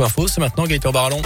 Info, c'est maintenant Gaëtan Barallon.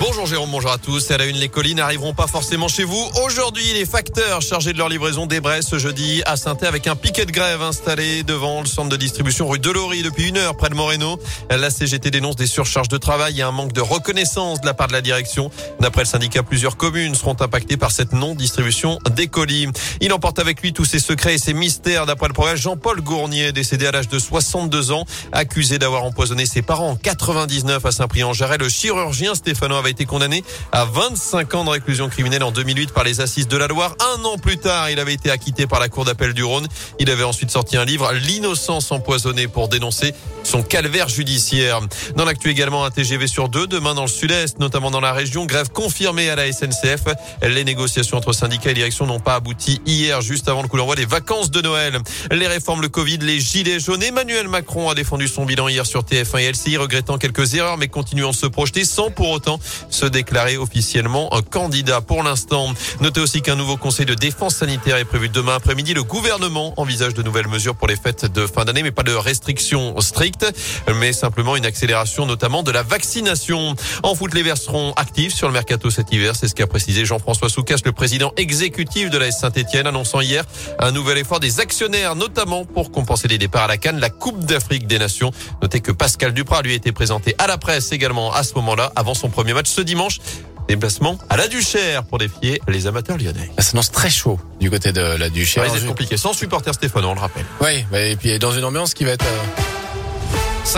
Bonjour Jérôme, bonjour à tous. À la une, les colis n'arriveront pas forcément chez vous. Aujourd'hui, les facteurs chargés de leur livraison débraient ce jeudi à saint avec un piquet de grève installé devant le centre de distribution rue Delory depuis une heure près de Moreno. La CGT dénonce des surcharges de travail et un manque de reconnaissance de la part de la direction. D'après le syndicat, plusieurs communes seront impactées par cette non-distribution des colis. Il emporte avec lui tous ses secrets et ses mystères. D'après le progrès, Jean-Paul Gournier, décédé à l'âge de 62 ans, accusé d'avoir empoisonné ses parents en 99 à Saint-Prix-en-Jarret. Le chirurgien stéphanois été condamné à 25 ans de réclusion criminelle en 2008 par les assises de la Loire. Un an plus tard, il avait été acquitté par la cour d'appel du Rhône. Il avait ensuite sorti un livre, L'innocence empoisonnée, pour dénoncer son calvaire judiciaire. Dans l'actu également, un TGV sur deux, demain dans le sud-est, notamment dans la région. Grève confirmée à la SNCF. Les négociations entre syndicats et direction n'ont pas abouti hier, juste avant le coup d'envoi des vacances de Noël. Les réformes, le Covid, les gilets jaunes. Emmanuel Macron a défendu son bilan hier sur TF1 et LCI, regrettant quelques erreurs, mais continuant de se projeter sans pour autant se déclarer officiellement un candidat pour l'instant. Notez aussi qu'un nouveau conseil de défense sanitaire est prévu demain après-midi. Le gouvernement envisage de nouvelles mesures pour les fêtes de fin d'année, mais pas de restrictions strictes, mais simplement une accélération notamment de la vaccination. En foot, les Verts seront actifs sur le mercato cet hiver. C'est ce qu'a précisé Jean-François Soucas, le président exécutif de la Saint-Etienne, annonçant hier un nouvel effort des actionnaires, notamment pour compenser les départs à la Cannes, la Coupe d'Afrique des Nations. Notez que Pascal Duprat lui a été présenté à la presse également à ce moment-là, avant son premier match ce dimanche. Déplacement à la Duchère pour défier les amateurs lyonnais. Ça s'annonce très chaud du côté de la Duchère. c'est compliqué. Sans supporter Stéphane, on le rappelle. Oui, et puis dans une ambiance qui va être... Euh,